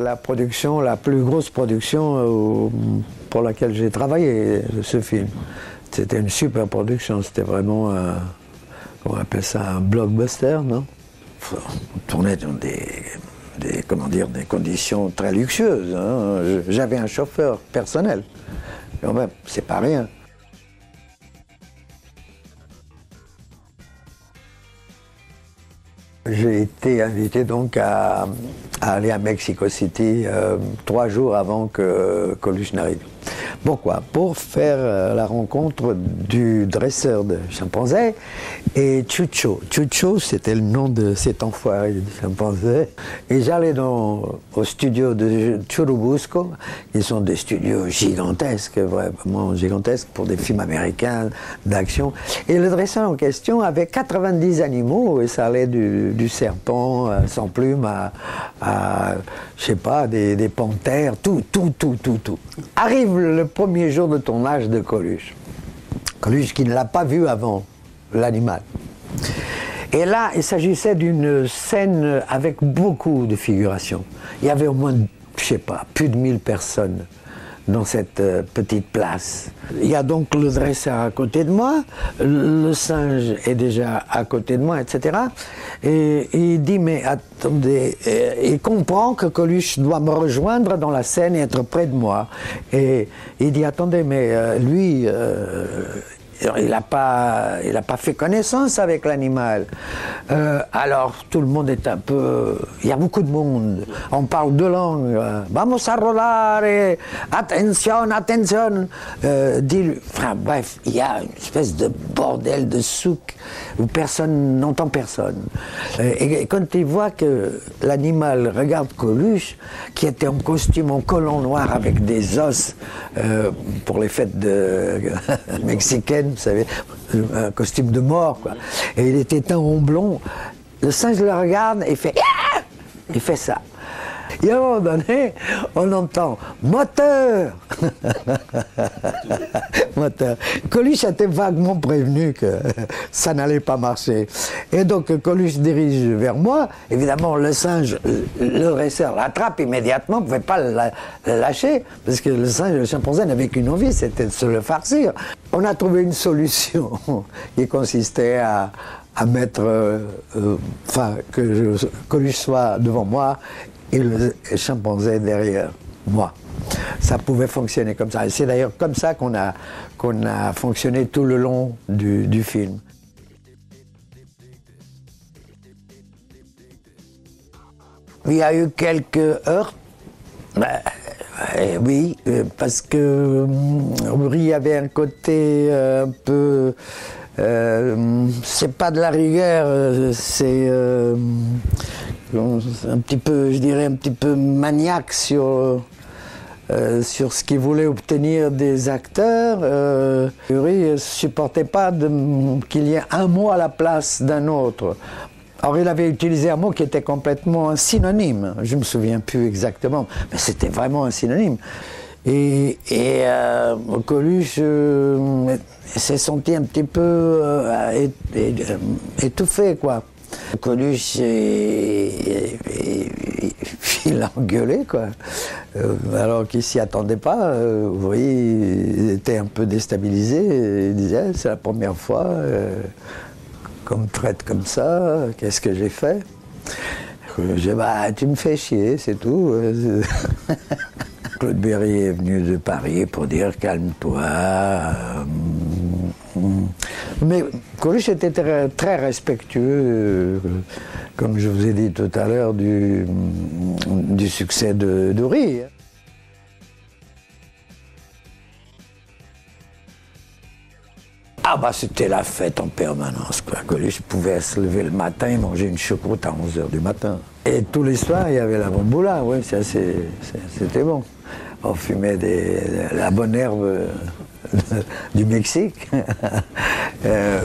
la production, la plus grosse production euh, pour laquelle j'ai travaillé, ce film. C'était une super production, c'était vraiment, un, on appelle ça un blockbuster, non? On tournait dans des, comment dire, des conditions très luxueuses. hein. J'avais un chauffeur personnel. C'est pas rien. J'ai été invité donc à, aller à Mexico City euh, trois jours avant que Coluche n'arrive. Pourquoi? Pour faire euh, la rencontre du dresseur de chimpanzés et Chucho. Chucho, c'était le nom de cet enfoiré de chimpanzé. Et j'allais dans- au studio de Churubusco, qui sont des studios gigantesques, vraiment gigantesques pour des films américains d'action. Et le dresseur en question avait 90 animaux, et ça allait du, serpent euh, sans plume à, à, je sais pas, des, panthères, tout, tout, tout, tout, tout. Arrive premier jour de tournage de Coluche. Coluche qui ne l'a pas vu avant, l'animal. Et là, il s'agissait d'une scène avec beaucoup de figurations. Il y avait au moins, je sais pas, plus de 1000 personnes dans cette euh, petite place. Il y a donc le dresseur à côté de moi, le singe est déjà à côté de moi, etc. Et, il dit, mais attendez, euh, il comprend que Coluche doit me rejoindre dans la scène et être près de moi. Et il dit, attendez, mais euh, lui, euh, il n'a pas, il pas fait connaissance avec l'animal. Euh, alors tout le monde est un peu. Il y a beaucoup de monde. On parle deux langues. Euh, Vamos a rolare. Attention, attention. Euh, bref, il y a une espèce de bordel de souk où personne n'entend personne. Euh, Et, quand il voit que l'animal regarde Coluche, qui était en costume en collant noir avec des os euh, pour les fêtes mexicaines, vous savez, un costume de mort, quoi. Et il était teint en blond. Le singe le regarde et fait. Ah Il fait ça. Et à un moment donné, on entend moteur Moteur. Coluche était vaguement prévenu que ça n'allait pas marcher. Et donc Coluche dirige vers moi. Évidemment, le singe, le dresseur l'attrape immédiatement, ne pouvait pas le lâcher, parce que le singe, le chimpanzé n'avait qu'une envie, c'était de se le farcir. On a trouvé une solution qui consistait à, à mettre, euh, enfin, que je- Coluche soit devant moi et le chimpanzé derrière moi. Ça pouvait fonctionner comme ça. Et c'est d'ailleurs comme ça qu'on a, a fonctionné tout le long du, du film. Il y a eu quelques heures. Euh, oui, euh, parce que Uri avait un côté euh, un peu. euh, c'est pas de la rigueur, euh, c'est euh, un petit peu, je dirais, un petit peu maniaque sur. euh, sur ce qu'il voulait obtenir des acteurs. Euh, Uri ne supportait pas qu'il y ait un mot à la place d'un autre. Or, il avait utilisé un mot qui était complètement un synonyme. Je ne me souviens plus exactement, mais c'était vraiment un synonyme. Et, euh, Coluche euh, s'est senti un petit peu euh, étouffé, quoi. Coluche, il a engueulé, quoi. Alors qu'il s'y attendait pas. vous voyez, il était un peu déstabilisé. Il disait, c'est la première fois qu'on me traite comme ça. Qu'est-ce que j'ai fait? Je bah, tu me fais chier, c'est tout. Claude Berry est venu de Paris pour dire calme-toi. Mais Coluche était très, très respectueux, comme je vous ai dit tout à l'heure, du, succès de, de Ri. Ah bah c'était la fête en permanence quoi. Coluche pouvait se lever le matin et manger une choucroute à 11h du matin. Et tous les soirs il y avait la bamboula, oui, c'était bon. On fumait la bonne herbe euh, du Mexique. Euh,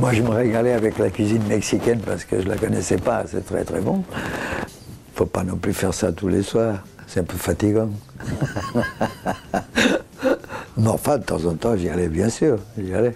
moi je me régalais avec la cuisine mexicaine parce que je la connaissais pas, c'est très très bon. Faut pas non plus faire ça tous les soirs, c'est un peu fatigant. Mais enfin, de temps en temps, j'y allais, bien sûr, j'y allais.